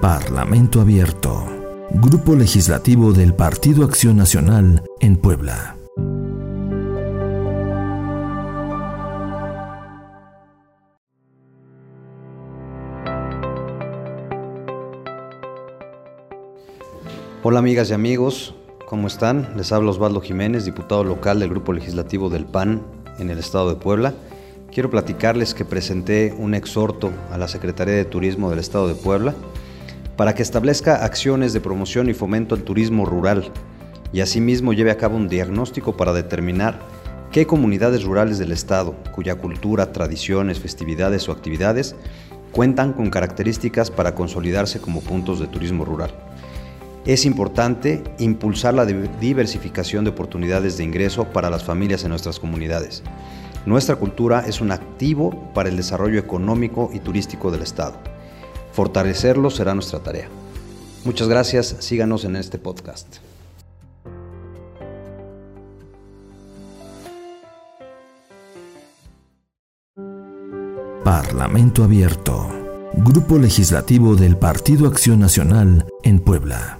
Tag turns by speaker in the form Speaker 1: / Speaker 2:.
Speaker 1: Parlamento Abierto. Grupo Legislativo del Partido Acción Nacional en Puebla.
Speaker 2: Hola amigas y amigos, ¿cómo están? Les habla Osvaldo Jiménez, diputado local del Grupo Legislativo del PAN en el Estado de Puebla. Quiero platicarles que presenté un exhorto a la Secretaría de Turismo del Estado de Puebla para que establezca acciones de promoción y fomento al turismo rural y asimismo lleve a cabo un diagnóstico para determinar qué comunidades rurales del Estado, cuya cultura, tradiciones, festividades o actividades cuentan con características para consolidarse como puntos de turismo rural. Es importante impulsar la diversificación de oportunidades de ingreso para las familias en nuestras comunidades. Nuestra cultura es un activo para el desarrollo económico y turístico del Estado. Fortalecerlo será nuestra tarea. Muchas gracias, síganos en este podcast.
Speaker 1: Parlamento Abierto. Grupo Legislativo del Partido Acción Nacional en Puebla.